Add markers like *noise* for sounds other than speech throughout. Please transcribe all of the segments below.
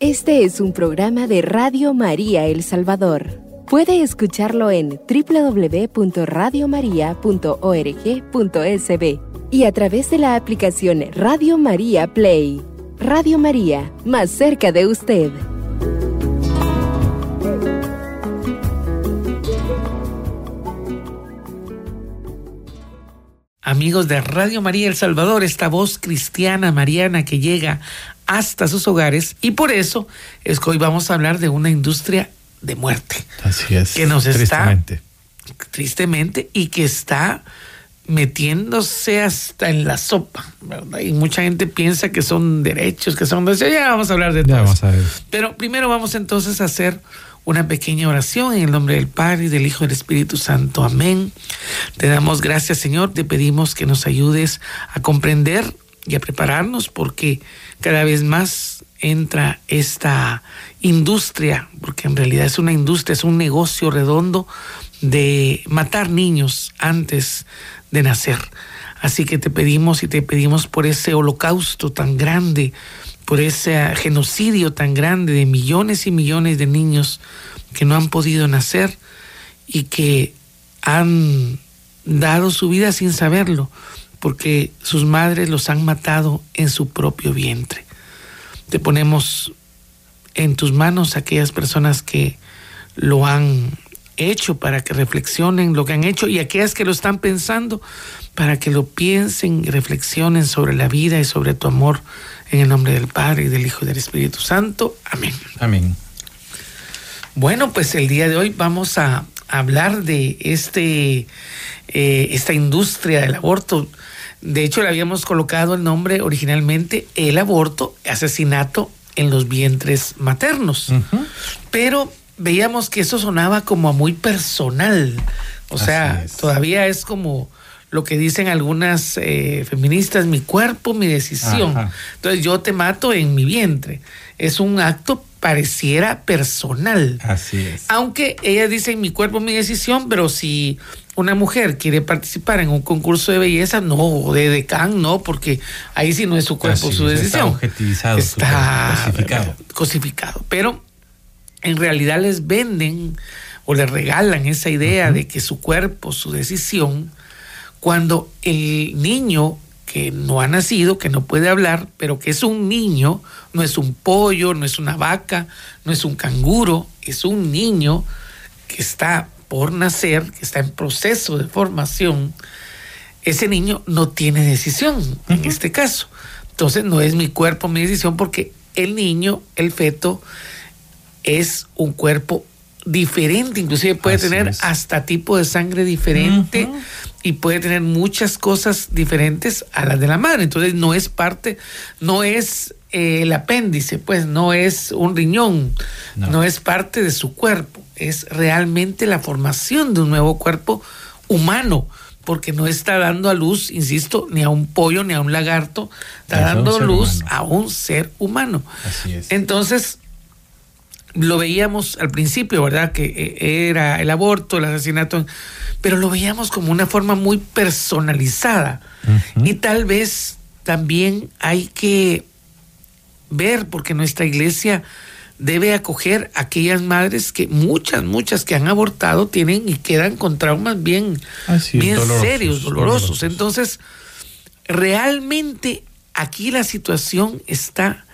Este es un programa de Radio María El Salvador. Puede escucharlo en www.radiomaria.org.sb y a través de la aplicación Radio María Play. Radio María, más cerca de usted. Amigos de Radio María El Salvador, esta voz cristiana mariana que llega hasta sus hogares y por eso es que hoy vamos a hablar de una industria de muerte. Así es. Que nos tristemente. está tristemente y que está metiéndose hasta en la sopa, ¿verdad? Y mucha gente piensa que son derechos, que son ya vamos a hablar de todo. Ya vamos a ver. Pero primero vamos entonces a hacer una pequeña oración en el nombre del Padre y del Hijo y del Espíritu Santo. Amén. Te damos gracias, Señor. Te pedimos que nos ayudes a comprender y a prepararnos porque cada vez más entra esta industria, porque en realidad es una industria, es un negocio redondo de matar niños antes de nacer. Así que te pedimos y te pedimos por ese holocausto tan grande, por ese genocidio tan grande de millones y millones de niños que no han podido nacer y que han dado su vida sin saberlo, porque sus madres los han matado en su propio vientre. Te ponemos en tus manos aquellas personas que lo han hecho para que reflexionen lo que han hecho y aquellas que lo están pensando para que lo piensen y reflexionen sobre la vida y sobre tu amor en el nombre del Padre y del Hijo y del Espíritu Santo. Amén. Amén. Bueno, pues el día de hoy vamos a hablar de este, eh, esta industria del aborto. De hecho, le habíamos colocado el nombre originalmente el aborto, asesinato en los vientres maternos. Pero veíamos que eso sonaba como muy personal. O sea, todavía es como lo que dicen algunas eh, feministas, mi cuerpo, mi decisión. Entonces yo te mato en mi vientre. Es un acto pareciera personal. Así es. Aunque ella dice mi cuerpo, mi decisión, pero si una mujer quiere participar en un concurso de belleza, no, de decán, no, porque ahí sí no es su cuerpo, su decisión. Está objetivizado, está cosificado. cosificado. Pero en realidad les venden o les regalan esa idea de que su cuerpo, su decisión, cuando el niño que no ha nacido, que no puede hablar, pero que es un niño, no es un pollo, no es una vaca, no es un canguro, es un niño que está por nacer, que está en proceso de formación, ese niño no tiene decisión en este caso. Entonces no es mi cuerpo mi decisión porque el niño, el feto, es un cuerpo diferente, inclusive puede tener hasta tipo de sangre diferente y puede tener muchas cosas diferentes a las de la madre. Entonces no es parte, no es eh, el apéndice, pues no es un riñón, no. es parte de su cuerpo, es realmente la formación de un nuevo cuerpo humano porque no está dando a luz, insisto, ni a un pollo ni a un lagarto, está dando luz a un ser humano. Así es. Entonces, lo veíamos al principio, ¿verdad? Que eh, era el aborto, el asesinato, pero lo veíamos como una forma muy personalizada. Y tal vez también hay que ver, porque nuestra iglesia debe acoger a aquellas madres que muchas, muchas que han abortado tienen y quedan con traumas bien, bien serios, dolorosos. Entonces, realmente aquí la situación está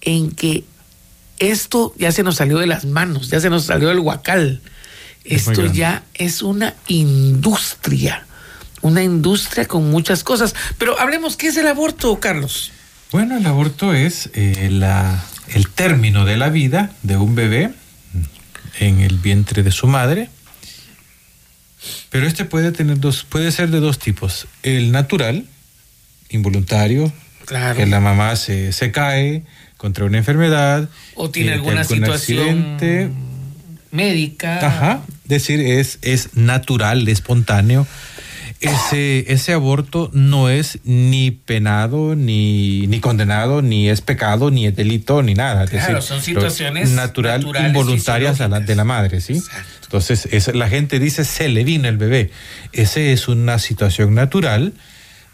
en que esto ya se nos salió de las manos, ya se nos salió del huacal. Esto ya es una industria, una industria con muchas cosas. Pero hablemos, ¿qué es el aborto, Carlos? Bueno, el aborto es eh, la, el término de la vida de un bebé en el vientre de su madre. Pero este puede tener dos, puede ser de dos tipos. El natural, involuntario, claro. que la mamá se, se cae, contra una enfermedad. O tiene alguna situación accidente. médica. Ajá. Decir, es, es natural, espontáneo. Ese, ese aborto no es ni penado, ni, ni condenado, ni es pecado, ni es delito, ni nada. Claro, decir, son situaciones natural, involuntarias a la, de la madre, ¿sí? Exacto. Entonces, es, la gente dice, se le vino el bebé. Esa es una situación natural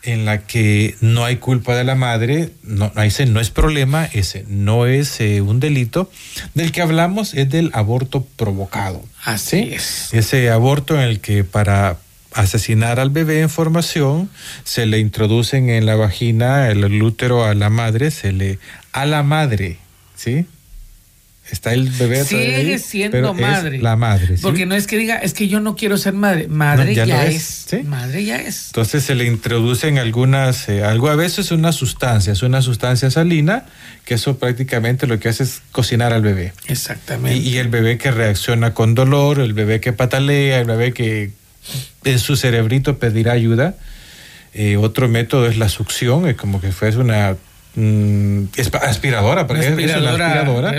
en la que no hay culpa de la madre, no, ese no es problema, ese no es eh, un delito. Del que hablamos es del aborto provocado. Así es. Ese aborto en el que para asesinar al bebé en formación se le introducen en la vagina el útero a la madre, se le a la madre, ¿sí? Está el bebé sigue siendo madre. la madre porque no es que diga es que yo no quiero ser madre madre ya, es, madre ya es. Entonces se le introducen algunas eh, algo a veces una sustancia es una sustancia salina que eso prácticamente lo que hace es cocinar al bebé. Exactamente. Y, el bebé que reacciona con dolor el bebé que patalea el bebé que en su cerebrito pedirá ayuda eh, otro método es la succión es como que fuese una Mm, aspiradora, aspiradora,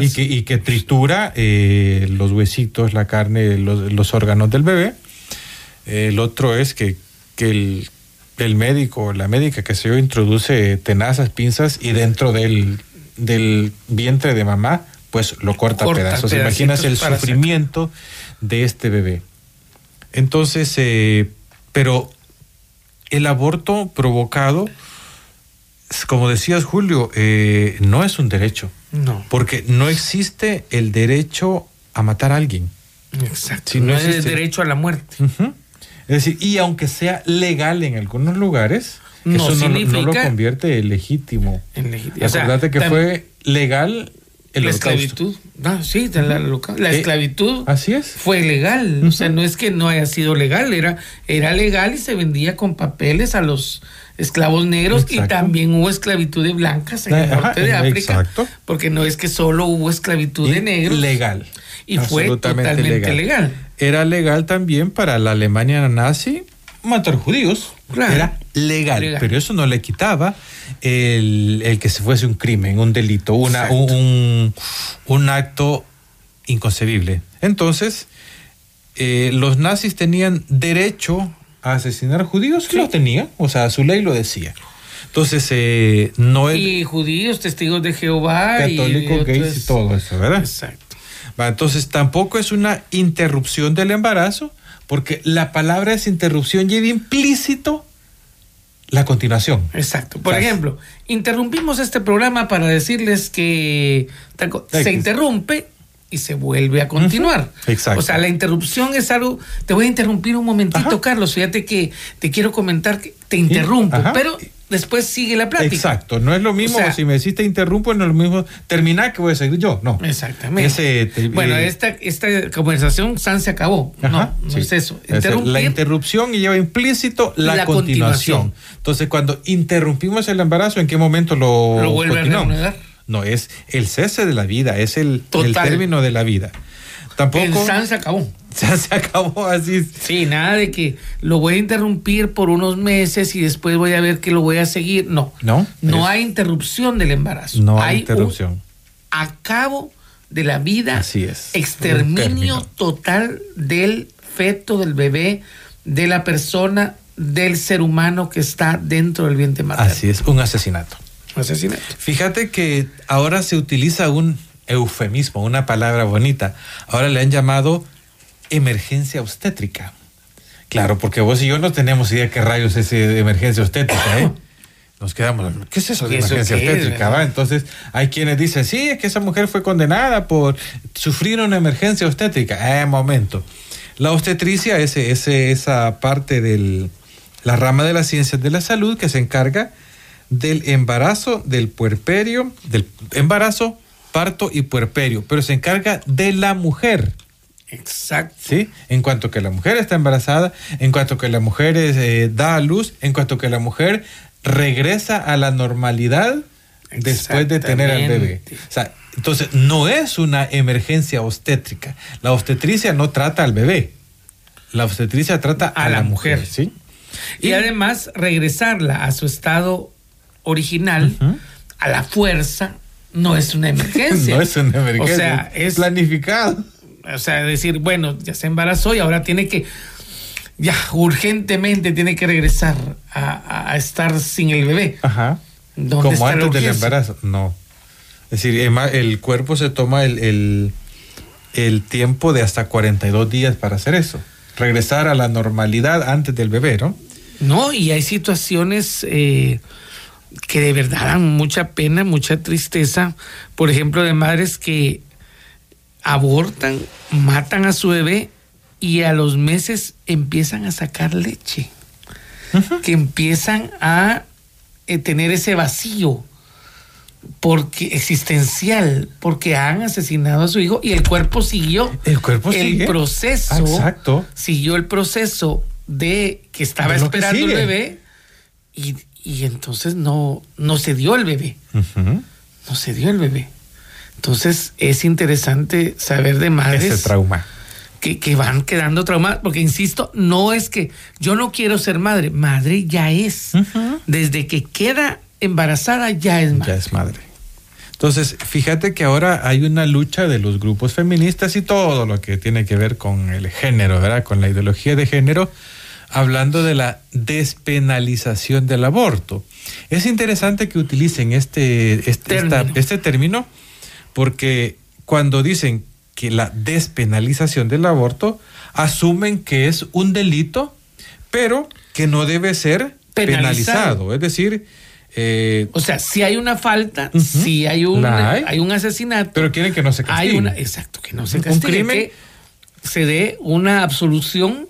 y, que, y que tritura eh, los huesitos, la carne, los, órganos del bebé. El otro es que, que el, el médico, la médica que se yo, introduce tenazas, pinzas y dentro del, del vientre de mamá, pues lo corta, a pedazos. Imaginas el sufrimiento de este bebé. Entonces, eh, pero el aborto provocado como decías Julio, eh, no es un derecho. No. Porque no existe el derecho a matar a alguien. Exacto. no, es el derecho a la muerte. Es decir, y aunque sea legal en algunos lugares, eso no, lo convierte en legítimo. En legítimo. Acordate que fue legal la esclavitud. Ah, sí, la, la eh, esclavitud. así es. Fue legal. O sea, no es que no haya sido legal, era, era legal y se vendía con papeles a los esclavos negros y también hubo esclavitud de blancas en el norte de África. Porque no es que solo hubo esclavitud de negros. Legal. Y fue totalmente legal. Era legal también para la Alemania nazi matar judíos. Era legal, pero eso no le quitaba el, que se fuese un crimen, un delito, una, un, un, acto inconcebible. Entonces, eh, los nazis tenían derecho a asesinar judíos, sí. lo tenía, o sea, su ley lo decía. Entonces, eh, no es... Y judíos, testigos de Jehová. Católicos, y gays y todo eso, ¿verdad? Exacto. entonces, tampoco es una interrupción del embarazo, porque la palabra es interrupción lleva implícito la continuación. Exacto. Por ejemplo, interrumpimos este programa para decirles que se interrumpe y se vuelve a continuar. Exacto. O sea, la interrupción es algo. Te voy a interrumpir un momentito, Carlos. Fíjate que te quiero comentar que te interrumpo, pero después sigue la plática. Exacto, no es lo mismo, si me decís te interrumpo, no es lo mismo terminar que voy a seguir yo, no. Exactamente. bueno, eh, esta, esta conversación San se acabó. no, no es eso. la interrupción lleva implícito la, continuación. Entonces, cuando interrumpimos el embarazo, ¿en qué momento lo, ¿Lo vuelve a reanudar? No, es el cese de la vida, es el, el término de la vida. Tampoco. El San se acabó. *laughs* Ya se acabó así. Sí, nada de que lo voy a interrumpir por unos meses y después voy a ver que lo voy a seguir. No. No. No hay interrupción del embarazo. No hay, interrupción. acabo de la vida. Así es. Exterminio total del feto, del bebé, de la persona, del ser humano que está dentro del vientre materno. Así es, un asesinato. Asesinato. Fíjate que ahora se utiliza un eufemismo, una palabra bonita. Ahora le han llamado emergencia obstétrica. Claro, porque vos y yo no tenemos idea qué rayos es de emergencia obstétrica, ¿eh? *coughs* Nos quedamos, ¿qué es eso de emergencia obstétrica? Entonces, hay quienes dicen, sí, es que esa mujer fue condenada por sufrir una emergencia obstétrica. Eh, momento. La obstetricia es, esa parte de la rama de las ciencias de la salud que se encarga del embarazo, del puerperio, del embarazo, parto y puerperio, pero se encarga de la mujer. Exacto. ¿Sí? En cuanto que la mujer está embarazada, en cuanto que la mujer eh, da a luz, en cuanto que la mujer regresa a la normalidad después de tener al bebé. O sea, entonces no es una emergencia obstétrica. La obstetricia no trata al bebé. La obstetricia trata a, la, mujer, ¿sí? Y, además regresarla a su estado original, a la fuerza, no es una *laughs* emergencia. no es una emergencia. O sea, es planificado. O sea, decir, bueno, ya se embarazó y ahora tiene que, ya urgentemente tiene que regresar a, estar sin el bebé. Ajá. Como antes del embarazo. No. Es decir, el cuerpo se toma el, el, tiempo de hasta 42 días para hacer eso. Regresar a la normalidad antes del bebé, ¿no? No, y hay situaciones eh, que de verdad dan mucha pena, mucha tristeza. Por ejemplo, de madres que abortan, matan a su bebé y a los meses empiezan a sacar leche. Que empiezan a eh, tener ese vacío porque existencial, porque han asesinado a su hijo y el cuerpo siguió el cuerpo el proceso, Exacto. siguió el proceso de que estaba De esperando el bebé y, y entonces no, no se dio el bebé, no se dio el bebé. Entonces es interesante saber de madres Ese trauma. que, que van quedando traumadas, porque insisto, no es que yo no quiero ser madre, madre ya es. Desde que queda embarazada ya es madre. Ya es madre. Entonces, fíjate que ahora hay una lucha de los grupos feministas y todo lo que tiene que ver con el género, ¿verdad? Con la ideología de género, hablando de la despenalización del aborto. Es interesante que utilicen este, este, esta- este término porque cuando dicen que la despenalización del aborto, asumen que es un delito, pero que no debe ser Penalizado. penalizado. Es decir, eh, O sea, si hay una falta, si hay un, hay. hay un asesinato, pero quieren que no se castigue. hay una, exacto, que no se Un castigue, crimen. que se dé una absolución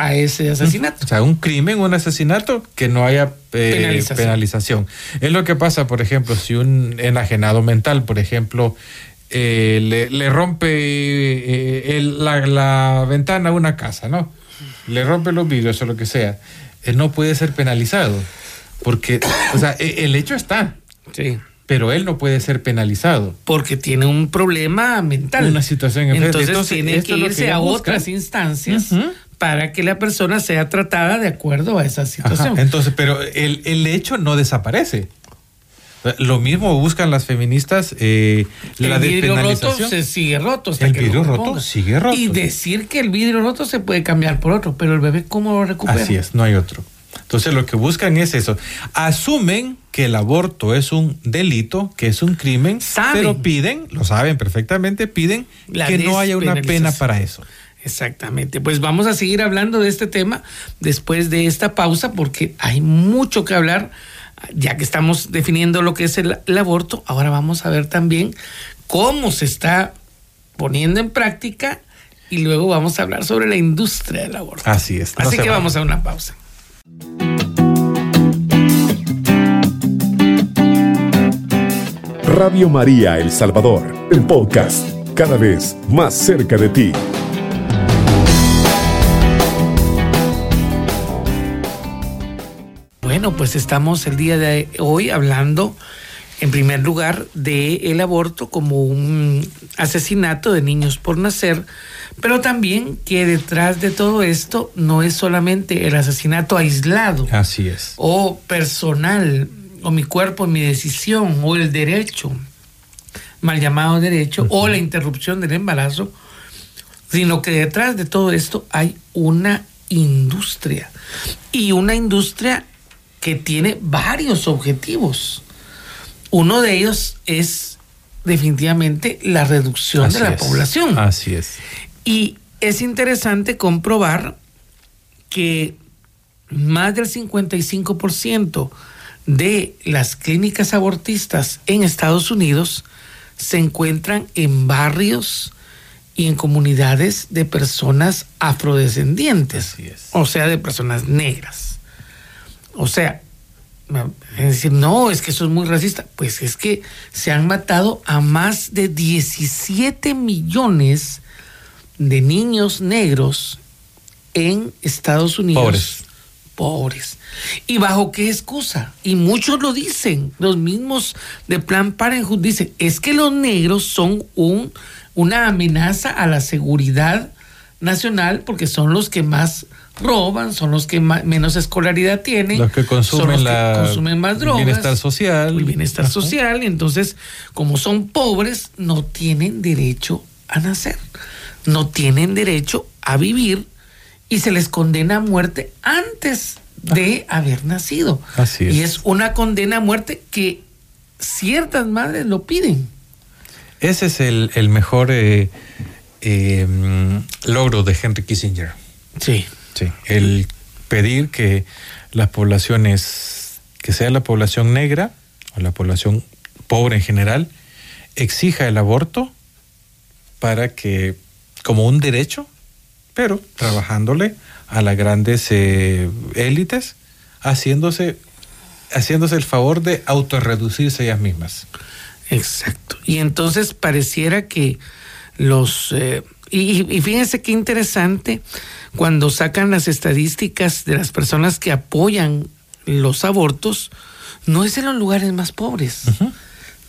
a ese asesinato. O sea, un crimen, un asesinato, que no haya eh, Penalización. penalización. Es lo que pasa, por ejemplo, si un enajenado mental, por ejemplo, eh, le, le rompe eh, el- la, la ventana a una casa, ¿no? Le rompe los vidrios o lo que sea. Él no puede ser penalizado. Porque, o sea, e- el hecho está, Sí. pero él no puede ser penalizado. Porque tiene un problema mental. Una situación enferma. Entonces, Entonces, tiene que irse a otras instancias Ujú. Para que la persona sea tratada de acuerdo a esa Ajá, situación. Entonces, pero el, el hecho no desaparece. Lo mismo buscan las feministas, eh, la el vidrio roto se sigue roto. Hasta El que vidrio roto sigue roto. Y decir que el vidrio roto se puede cambiar por otro, pero el bebé, ¿cómo lo recupera? Así es, no hay otro. Entonces lo que buscan es eso. Asumen que el aborto es un delito, que es un crimen, Saben. pero piden, lo saben perfectamente, piden La que no haya una pena para eso. Exactamente. Pues vamos a seguir hablando de este tema después de esta pausa porque hay mucho que hablar. Ya que estamos definiendo lo que es el, el aborto, ahora vamos a ver también cómo se está poniendo en práctica y luego vamos a hablar sobre la industria del aborto. Así es. no Así que vamos a una pausa. Radio María El Salvador, el podcast, cada vez más cerca de ti. Bueno, pues estamos el día de hoy hablando en primer lugar del aborto como un asesinato de niños por nacer, pero también que detrás de todo esto no es solamente el asesinato aislado Así es. o personal, o mi cuerpo, mi decisión, o el derecho, mal llamado derecho, o la interrupción del embarazo, sino que detrás de todo esto hay una industria. Y una industria que tiene varios objetivos. Uno de ellos es definitivamente la reducción Así de la es. población. Así es. Y es interesante comprobar que más del 55% de las clínicas abortistas en Estados Unidos se encuentran en barrios y en comunidades de personas afrodescendientes, Así es. o sea, de personas negras. O sea, es decir, no, es que eso es muy racista. Pues es que se han matado a más de 17 millones de niños negros en Estados Unidos. Pobres. Pobres. ¿Y bajo qué excusa? Y muchos lo dicen, los mismos de Plan Parenthood dicen, es que los negros son un, una amenaza a la seguridad nacional porque son los que más roban, son los que menos escolaridad tienen, Los que son consumen, los que la, consumen más el drogas, bienestar social. el bienestar Ajá. social, y entonces, como son pobres, no tienen derecho a nacer, no tienen derecho a vivir y se les condena a muerte antes de haber nacido. Así es. Y es una condena a muerte que ciertas madres lo piden. Ese es el, el mejor eh, eh, mm, logro de Henry Kissinger. Sí. Sí, el pedir que las poblaciones, que sea la población negra o la población pobre en general, exija el aborto para que, como un derecho, pero trabajándole a las grandes eh, élites, haciéndose, haciéndose el favor de autorreducirse ellas mismas. Exacto. Y entonces pareciera que los... eh, y, y fíjense qué interesante cuando sacan las estadísticas de las personas que apoyan los abortos, no es en los lugares más pobres,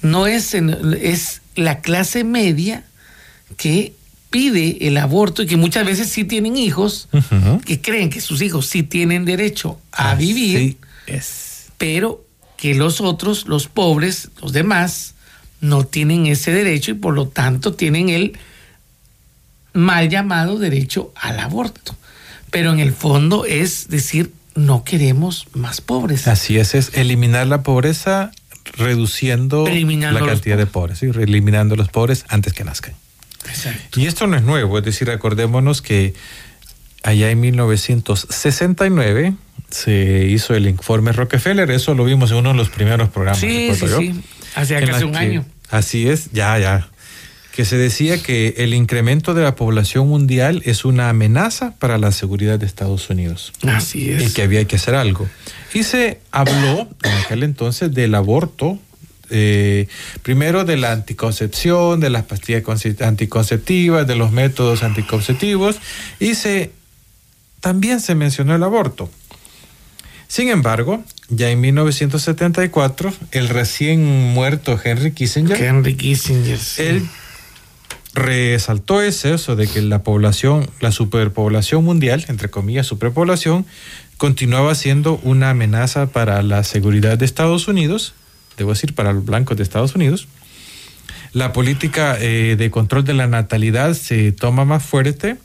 no es en, es la clase media que pide el aborto y que muchas veces sí tienen hijos, que creen que sus hijos sí tienen derecho a vivir, es. pero que los otros, los pobres, los demás, no tienen ese derecho y por lo tanto tienen el mal llamado derecho al aborto. Pero en el fondo es decir, no queremos más pobres. Así es, es eliminar la pobreza reduciendo la cantidad de pobres, ¿sí? eliminando los pobres antes que nazcan. Exacto. Y esto no es nuevo, es decir, acordémonos que allá en 1969 se hizo el informe Rockefeller, eso lo vimos en uno de los primeros programas. Sí, sí, yo, sí. Hace casi un que- año. Así es, ya, ya. Que se decía que el incremento de la población mundial es una amenaza para la seguridad de Estados Unidos Así y es. que había que hacer algo. Y se habló en aquel entonces del aborto, eh, primero de la anticoncepción, de las pastillas conce- anticonceptivas, de los métodos anticonceptivos, y se también se mencionó el aborto. Sin embargo, ya en 1974, el recién muerto Henry Kissinger, Henry Kissinger. sí. él resaltó ese eso de que la población, la superpoblación mundial, entre comillas, superpoblación, continuaba siendo una amenaza para la seguridad de Estados Unidos, debo decir, para los blancos de Estados Unidos. La política eh, de control de la natalidad se toma más fuerte.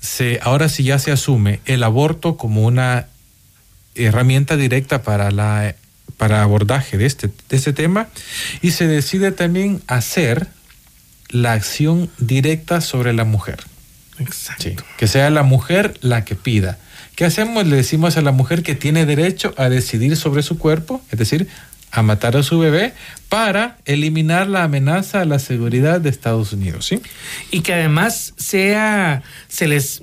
Se, ahora sí ya se asume el aborto como una herramienta directa para la para abordaje de este, de este tema y se decide también hacer la acción directa sobre la mujer. Exacto. Sí, que sea la mujer la que pida. ¿Qué hacemos? Le decimos a la mujer que tiene derecho a decidir sobre su cuerpo, es decir, a matar a su bebé para eliminar la amenaza a la seguridad de Estados Unidos, ¿sí? y que además sea se les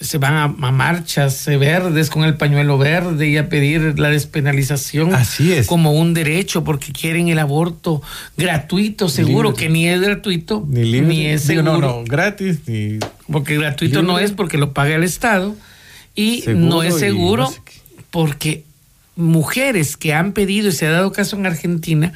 se van a, a marchas verdes con el pañuelo verde y a pedir la despenalización Así es. como un derecho porque quieren el aborto gratuito seguro Libre. que ni es gratuito Ni libre, es digo, seguro no, no, gratis, ni porque gratuito no es porque lo paga el Estado y Seguro no es seguro no sé qué. porque mujeres que han pedido, y se ha dado caso en Argentina,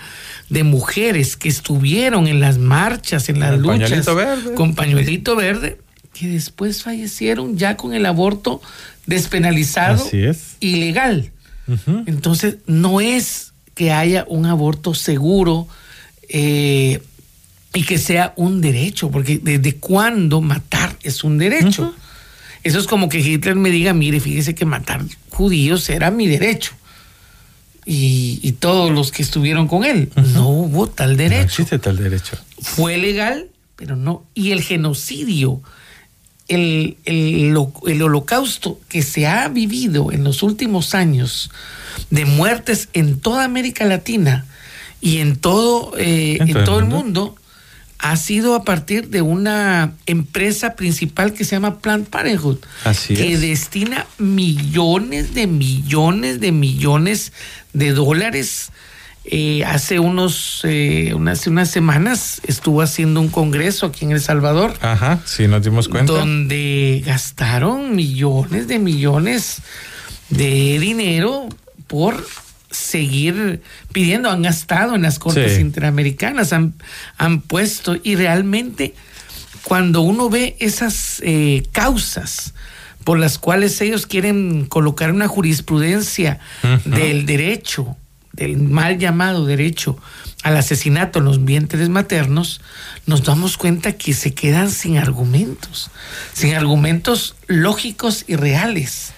de mujeres que estuvieron en las marchas, en las luchas, pañuelito verde. con pañuelito verde, que después fallecieron ya con el aborto despenalizado Así es. ilegal. Ujú. Entonces, no es que haya un aborto seguro eh, y que sea un derecho, porque desde cuándo matar es un derecho. Eso es como que Hitler me diga, mire, fíjese que matar judíos era mi derecho. Y, y todos los que estuvieron con él, no hubo tal No derecho. existe tal derecho. Fue legal, pero no. Y el genocidio, el, el, el holocausto que se ha vivido en los últimos años de muertes en toda América Latina y en todo, eh, en todo el mundo, ha sido a partir de una empresa principal que se llama Planned Parenthood, Así que es. destina millones de millones de millones de dólares. Eh, hace unos eh, unas, unas semanas estuvo haciendo un congreso aquí en El Salvador Ajá, sí, nos dimos cuenta. donde gastaron millones de millones de dinero por seguir pidiendo, han gastado en las cortes Sí. interamericanas, han, han puesto y realmente cuando uno ve esas eh, causas por las cuales ellos quieren colocar una jurisprudencia del derecho, del mal llamado derecho al asesinato en los vientres maternos, nos damos cuenta que se quedan sin argumentos, sin argumentos lógicos y reales,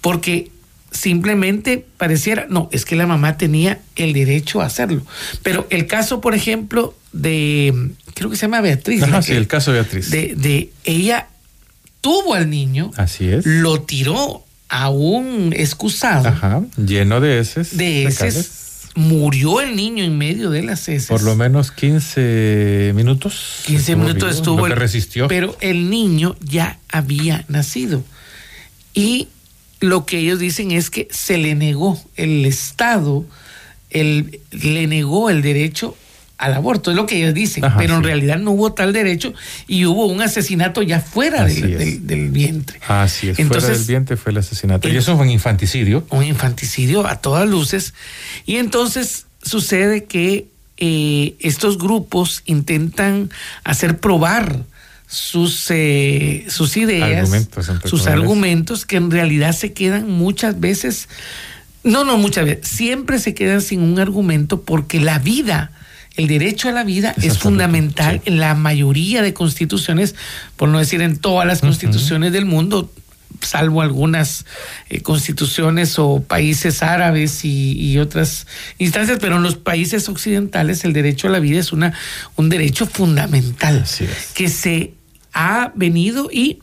porque simplemente pareciera, no, es que la mamá tenía el derecho a hacerlo. Pero el caso, por ejemplo, de, creo que se llama Beatriz, Ajá, sí, que- el caso de Beatriz. de, de ella tuvo al niño, Así es. lo tiró aún excusado, Ajá, lleno de heces. de heces, murió el niño en medio de las heces. Por lo menos 15 minutos. 15 minutos vivo, estuvo. Lo que el- resistió. Pero el niño ya había nacido. Y lo que ellos dicen es que se le negó, el Estado el, le negó el derecho al aborto, es lo que ellos dicen, Ajá, pero en realidad no hubo tal derecho y hubo un asesinato ya fuera del, del- del vientre. Así es. Entonces, fuera del vientre fue el asesinato. y eso fue un infanticidio. un infanticidio a todas luces. Y entonces sucede que eh, estos grupos intentan hacer probar sus, eh, sus ideas, Argumentos, sus argumentos, que en realidad se quedan muchas veces, no, no muchas veces, siempre se quedan sin un argumento porque la vida, el derecho a la vida Es fundamental sí. en la mayoría de constituciones, por no decir en todas las constituciones del mundo, salvo algunas eh, constituciones o países árabes y, y otras instancias, pero en los países occidentales el derecho a la vida es una, un derecho fundamental es. que se ha venido y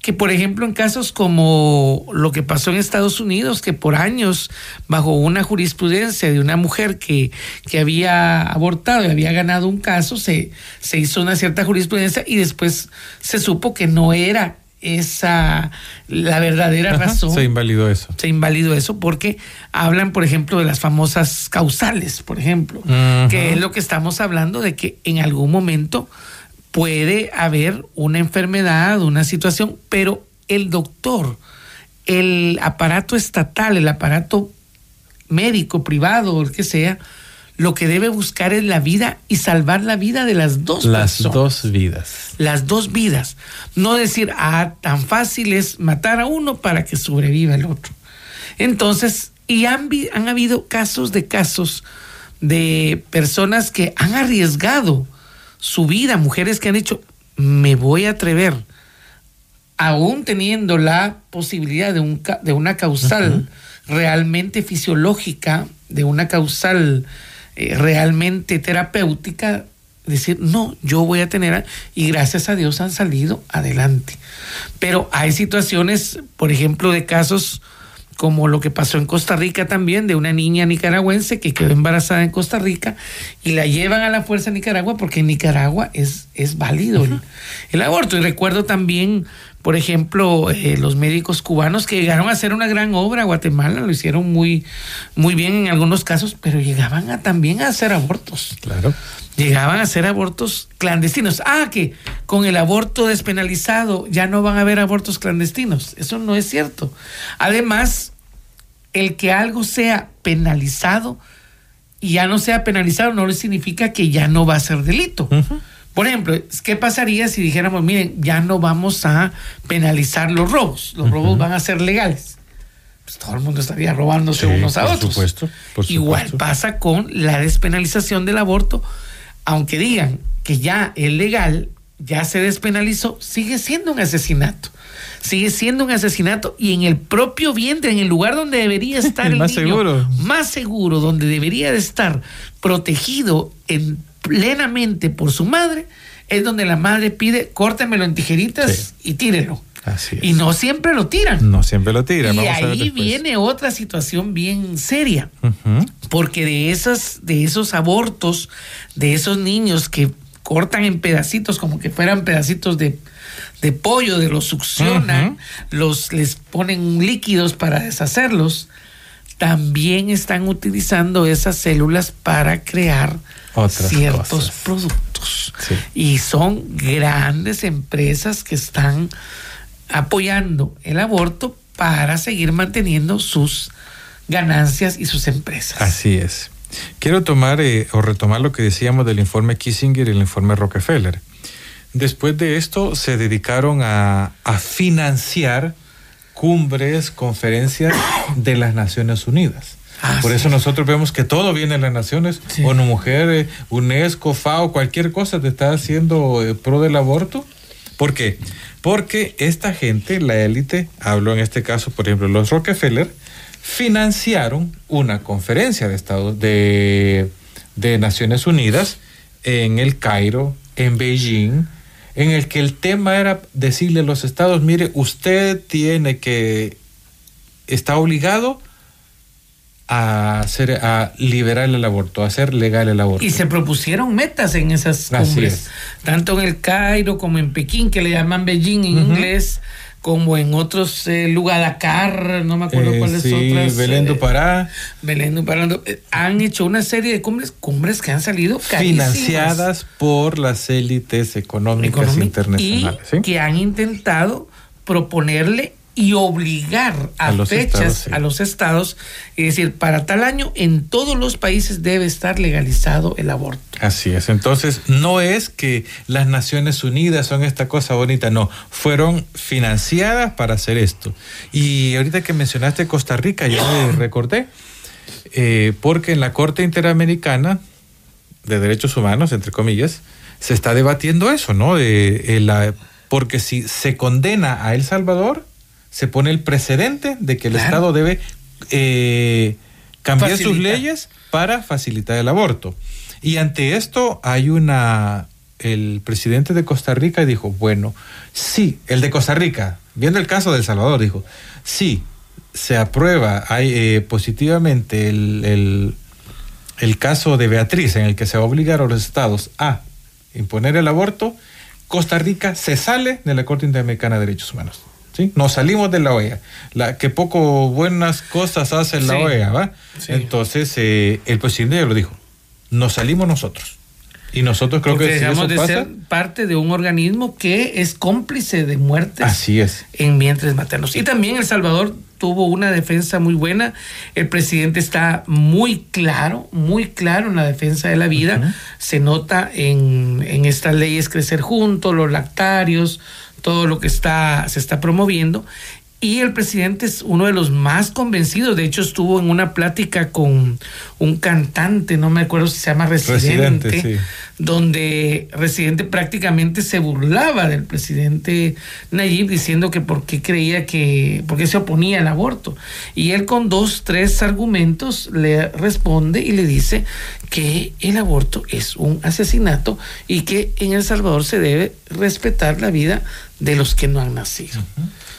que por ejemplo en casos como lo que pasó en Estados Unidos, que por años bajo una jurisprudencia de una mujer que, que había abortado y había ganado un caso, se, se hizo una cierta jurisprudencia y después se supo que no era esa la verdadera Ajá, razón. Se invalidó eso. se invalidó eso porque hablan, por ejemplo, de las famosas causales, por ejemplo, que es lo que estamos hablando de que en algún momento puede haber una enfermedad, una situación, pero el doctor, el aparato estatal, el aparato médico, privado, o el que sea, lo que debe buscar es la vida y salvar la vida de las dos Las personas dos vidas. las dos vidas. No decir, ah, tan fácil es matar a uno para que sobreviva el otro. Entonces, y han habido casos de casos de personas que han arriesgado su vida, mujeres que han dicho, me voy a atrever, aún teniendo la posibilidad de, un, de una causal realmente fisiológica, de una causal eh, realmente terapéutica, decir, no, yo voy a tener, a-", y gracias a Dios han salido adelante. Pero hay situaciones, por ejemplo, de casos como lo que pasó en Costa Rica también, de una niña nicaragüense que quedó embarazada en Costa Rica y la llevan a la fuerza a Nicaragua porque en Nicaragua es, es válido el, el aborto. Y recuerdo también, por ejemplo, eh, los médicos cubanos que llegaron a hacer una gran obra a Guatemala, lo hicieron muy, muy bien en algunos casos, pero llegaban a, también a hacer abortos Claro. llegaban a hacer abortos clandestinos. Ah, que con el aborto despenalizado ya no van a haber abortos clandestinos. Eso no es cierto. Además, el que algo sea penalizado y ya no sea penalizado no le significa que ya no va a ser delito. Por ejemplo, ¿qué pasaría si dijéramos, miren, ya no vamos a penalizar los robos? Los robos van a ser legales. Pues todo el mundo estaría robándose Sí, unos a por otros. supuesto, por Igual supuesto. pasa con la despenalización del aborto. Aunque digan que ya es legal, ya se despenalizó, sigue siendo un asesinato. Sigue siendo un asesinato y en el propio vientre, en el lugar donde debería *laughs* estar El el, más niño, seguro. más seguro, donde debería de estar protegido en, plenamente por su madre, es donde la madre pide, córtemelo en tijeritas y tírelo. Así es. Y no siempre lo tiran. No siempre lo tira. y Vamos a ver ahí viene otra situación bien seria porque de esas de esos abortos de esos niños que cortan en pedacitos como que fueran pedacitos de, de pollo de los succionan los les ponen líquidos para deshacerlos también están utilizando esas células para crear Otras ciertos cosas. productos Sí. y son grandes empresas que están apoyando el aborto para seguir manteniendo sus ganancias y sus empresas. Así es. Quiero tomar eh, o retomar lo que decíamos del informe Kissinger y el informe Rockefeller. Después de esto se dedicaron a, a financiar cumbres, conferencias de las Naciones Unidas. Ah, Por sí. eso nosotros vemos que todo viene de las naciones, Sí. ONU Mujer, eh, UNESCO, FAO, cualquier cosa te está haciendo eh, pro del aborto. ¿Por qué? Porque esta gente, la élite, hablo en este caso, por ejemplo, los Rockefeller, financiaron una conferencia de Estados de, de Naciones Unidas en el Cairo, en Beijing, en el que el tema era decirle a los estados, mire, usted tiene que está obligado a hacer a liberar el aborto, a hacer legal el aborto. Y se propusieron metas en esas cumbres, es. tanto en el Cairo como en Pekín, que le llaman Beijing en inglés, como en otros eh, lugares, Dakar, no me acuerdo Eh, cuáles sí, otras. Belén eh, do Pará, Belén do Pará, eh, han hecho una serie de cumbres, cumbres que han salido carísimas. financiadas por las élites económicas Económica, internacionales. y ¿sí? que han intentado proponerle y obligar a, fechas estados, sí. a los estados y decir, para tal año en todos los países debe estar legalizado el aborto. Así es. Entonces, no es que las Naciones Unidas son esta cosa bonita, no. Fueron financiadas para hacer esto. Y ahorita que mencionaste Costa Rica, yo me *clears throat* recordé, eh, porque en la Corte Interamericana de Derechos Humanos, entre comillas, se está debatiendo eso, ¿no? De, eh, la, porque si se condena a El Salvador, se pone el precedente de que el Claro. Estado debe eh, cambiar sus leyes para facilitar el aborto. Y ante esto hay una... El presidente de Costa Rica dijo, bueno, sí, el de Costa Rica, viendo el caso de El Salvador, dijo, sí, se aprueba hay, eh, positivamente el, el- el caso de Beatriz, en el que se va a obligar a los estados a imponer el aborto, Costa Rica se sale de la Corte Interamericana de Derechos Humanos. ¿Sí? Nos salimos de la OEA. La, que poco buenas cosas hace la Sí. OEA, ¿va? Sí. Entonces, eh, el presidente ya lo dijo. Nos salimos nosotros. Y nosotros creo Porque que si dejamos eso de pasa, ser parte de un organismo que es cómplice de muertes así es. en vientres maternos. Y también El Salvador tuvo una defensa muy buena. El presidente está muy claro, muy claro en la defensa de la vida. Se nota en, en estas leyes Crecer Juntos, los lactarios, todo lo que está, se está promoviendo. Y el presidente es uno de los más convencidos. De hecho, estuvo en una plática con un cantante, no me acuerdo si se llama Residente, Residente, sí. donde Residente prácticamente se burlaba del presidente Nayib diciendo que por qué creía que, por qué se oponía al aborto. Y él con dos, tres argumentos le responde y le dice que el aborto es un asesinato y que en El Salvador se debe respetar la vida de los que no han nacido.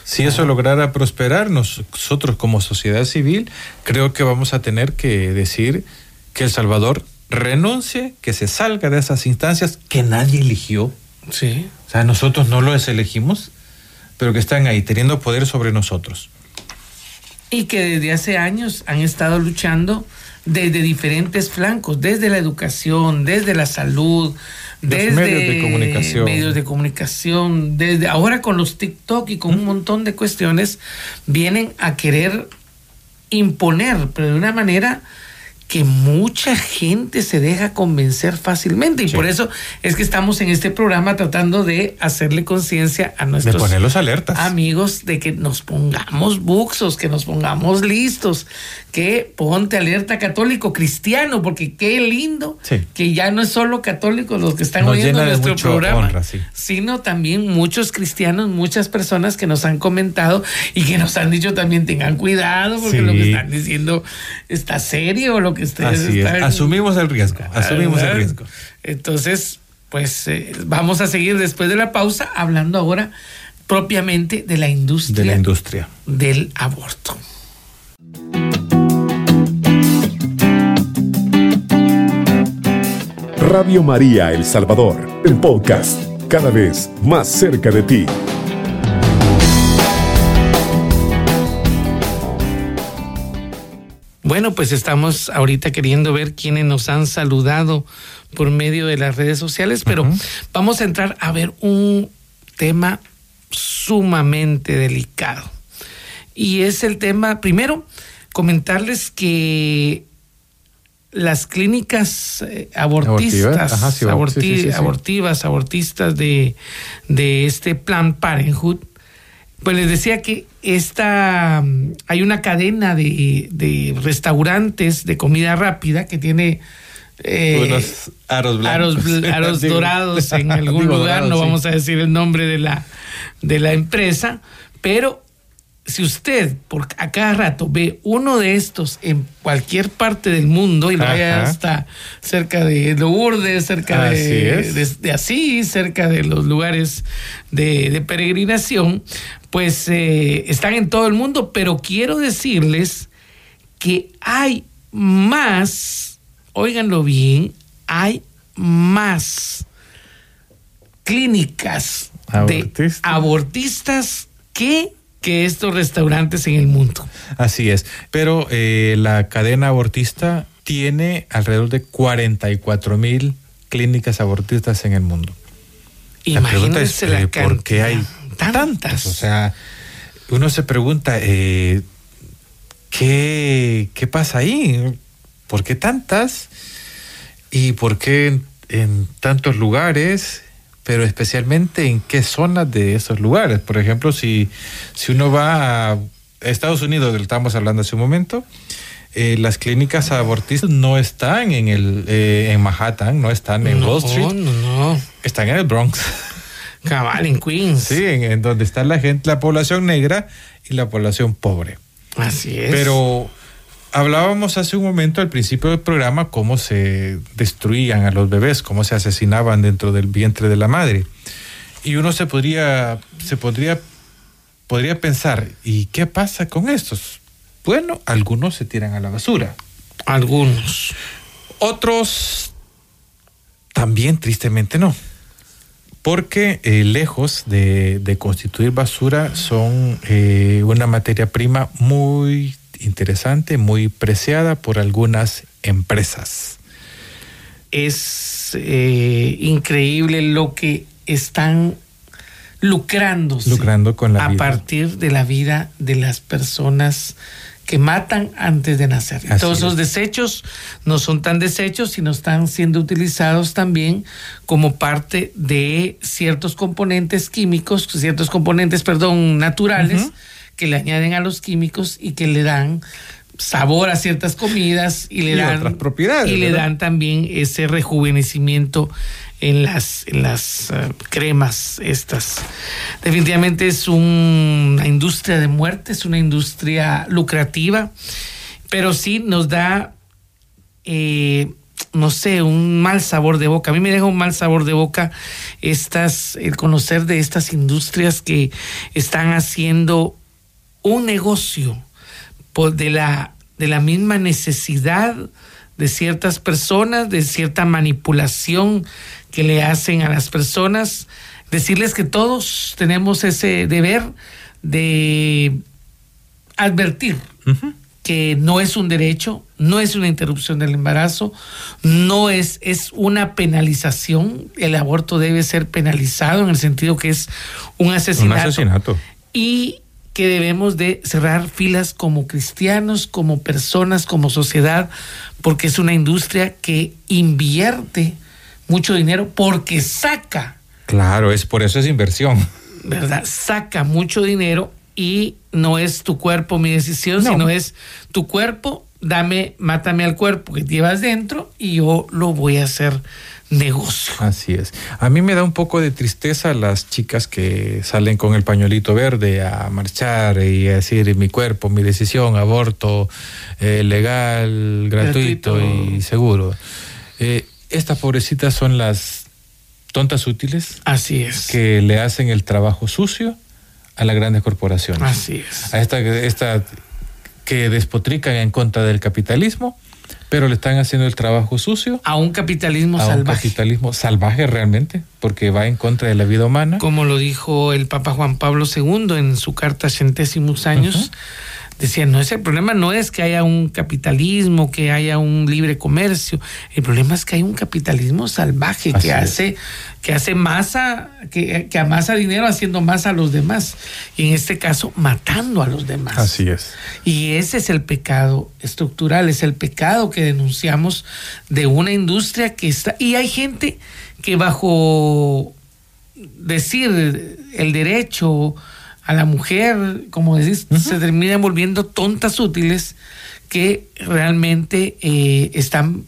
Si eso lograra prosperar, nosotros como sociedad civil, creo que vamos a tener que decir que El Salvador renuncie, que se salga de esas instancias que nadie eligió. Sí. O sea, nosotros no los elegimos, pero que están ahí teniendo poder sobre nosotros. y que desde hace años han estado luchando desde diferentes flancos, desde la educación, desde la salud, Los desde medios de comunicación. medios de comunicación, desde ahora con los TikTok y con un montón de cuestiones, vienen a querer imponer, pero de una manera que mucha gente se deja convencer fácilmente y Sí. por eso es que estamos en este programa tratando de hacerle conciencia a De nuestros alertas. amigos de que nos pongamos buxos, que nos pongamos listos, que ponte alerta católico cristiano, porque qué lindo Sí. que ya no es solo católicos los que están Nos oyendo nuestro programa, honra, sí. sino también muchos cristianos, muchas personas que nos han comentado y que nos han dicho también tengan cuidado porque lo que están diciendo está serio, lo que ustedes Así es. Asumimos el riesgo. Asumimos el riesgo. Entonces, pues eh, vamos a seguir después de la pausa hablando ahora propiamente de la industria, De la industria. del aborto. Radio María El Salvador, el podcast, cada vez más cerca de ti. Bueno, pues estamos ahorita queriendo ver quiénes nos han saludado por medio de las redes sociales, pero vamos a entrar a ver un tema sumamente delicado. Y es el tema, primero, comentarles que las clínicas abortistas, Abortivas, ajá, sí, aborti- sí, sí, sí, sí. abortivas, abortistas de, de este plan Parenthood, pues les decía que esta mm, hay una cadena de, de restaurantes de comida rápida que tiene eh, Unos aros blancos. aros, *laughs* dorados en *laughs* algún digo lugar, no sí. vamos a decir el nombre de la, de la empresa, pero si usted por a cada rato ve uno de estos en cualquier parte del mundo y lo vaya Ajá. hasta cerca de Lourdes, cerca Así de, de, de Asís, cerca de los lugares de, de peregrinación, pues eh, están en todo el mundo, pero quiero decirles que hay más, óiganlo bien, hay más clínicas de Abortistas. que, que estos restaurantes en el mundo. Así es. Pero eh, la cadena abortista tiene alrededor de 44 mil clínicas abortistas en el mundo. La pregunta es, Imagínense la eh, ¿por qué hay tantas? O sea, uno se pregunta, eh, ¿qué, ¿qué pasa ahí? ¿Por qué tantas? ¿Y por qué en, en tantos lugares? Pero especialmente en qué zonas de esos lugares. Por ejemplo, si, si uno va a Estados Unidos, del que estábamos hablando hace un momento, eh, las clínicas abortistas no están en el eh, en Manhattan, no están en no, Wall Street, No, no, están en el Bronx. Cabal en Queens. Sí, en, en donde está la gente, la población negra y la población pobre. Así es. Pero hablábamos hace un momento al principio del programa cómo se destruían a los bebés, cómo se asesinaban dentro del vientre de la madre. Y uno se podría, se podría, podría pensar, ¿y qué pasa con estos? Bueno, algunos se tiran a la basura. algunos. Otros también tristemente no. Porque eh, lejos de, de constituir basura son eh, una materia prima muy interesante, muy preciada por algunas empresas. Es eh, increíble lo que están lucrándose Lucrando con la a vida. partir de la vida de las personas que matan antes de nacer. Así Todos esos es. desechos no son tan desechos, sino están siendo utilizados también como parte de ciertos componentes químicos, ciertos componentes, perdón, naturales, que le añaden a los químicos y que le dan sabor a ciertas comidas y le Y dan otras propiedades, y le ¿verdad? dan también ese rejuvenecimiento en las, en las eh, cremas estas. Definitivamente es un- una industria de muerte, es una industria lucrativa, pero sí nos da, eh, no sé, un mal sabor de boca. A mí me deja un mal sabor de boca estas, el conocer de estas industrias que están haciendo un negocio por- de la, de la misma necesidad de ciertas personas, de cierta manipulación que le hacen a las personas, decirles que todos tenemos ese deber de advertir que no es un derecho, no es una interrupción del embarazo, no es, es una penalización. El aborto debe ser penalizado en el sentido que es un Un asesinato asesinato. y que debemos de cerrar filas como cristianos, como personas, como sociedad, porque es una industria que invierte mucho dinero porque saca, Claro, es por eso es inversión. ¿verdad? Saca mucho dinero y no es tu cuerpo mi decisión, No. sino es tu cuerpo, dame, mátame al cuerpo que llevas dentro y yo lo voy a hacer negocio. Así es. A mí me da un poco de tristeza las chicas que salen con el pañuelito verde a marchar y a decir mi cuerpo, mi decisión, aborto eh, legal, gratuito, Gratuito. y seguro. Eh, estas pobrecitas son las tontas útiles Así es. que le hacen el trabajo sucio a las grandes corporaciones. Así es. A esta, esta que despotrican en contra del capitalismo, pero le están haciendo el trabajo sucio A un capitalismo a un salvaje. capitalismo salvaje realmente, porque va en contra de la vida humana. como lo dijo el Papa Juan Pablo II en su carta Centésimos Años, Ujú. Decía, no es el problema no es que haya un capitalismo, que haya un libre comercio, el problema es que hay un capitalismo salvaje Así que es. hace que hace masa, que, que amasa dinero haciendo más a los demás, y en este caso matando a los demás. Así es. Y ese es el pecado estructural, es el pecado que denunciamos de una industria que está... Y hay gente que bajo decir el derecho a la mujer, como decís, se terminan volviendo tontas útiles que realmente eh, están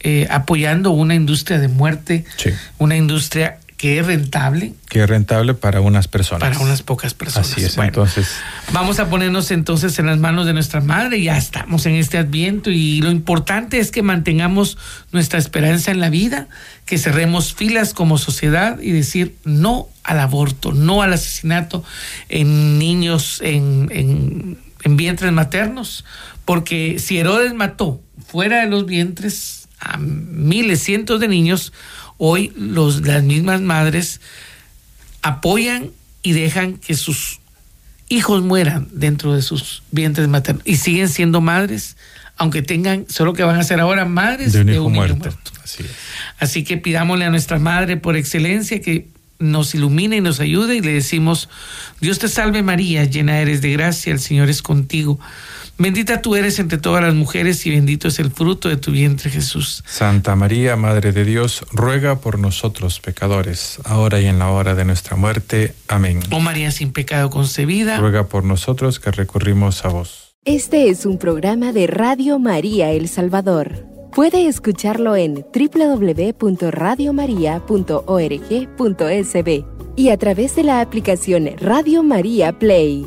eh, apoyando una industria de muerte, Sí. una industria que es rentable. Que es rentable para unas personas. Para unas pocas personas. Así es, entonces. Vamos a ponernos entonces en las manos de nuestra madre, ya estamos en este adviento y lo importante es que mantengamos nuestra esperanza en la vida, que cerremos filas como sociedad y decir no al aborto, no al asesinato en niños, en, en, en vientres maternos, porque si Herodes mató fuera de los vientres a miles, cientos de niños, hoy los, las mismas madres apoyan y dejan que sus hijos mueran dentro de sus vientres maternos y siguen siendo madres, aunque tengan, solo que van a ser ahora madres de un, de hijo un niño muerto. muerto. Así es. Así que pidámosle a nuestra madre por excelencia que nos ilumine y nos ayude y le decimos, Dios te salve María, llena eres de gracia, el Señor es contigo. Bendita tú eres entre todas las mujeres y bendito es el fruto de tu vientre Jesús. Santa María, Madre de Dios, ruega por nosotros pecadores, ahora y en la hora de nuestra muerte. Amén. Oh María sin pecado concebida. Ruega por nosotros que recurrimos a vos. Este es un programa de Radio María El Salvador. Puede escucharlo en www.radiomaria.org.sb y a través de la aplicación Radio María Play.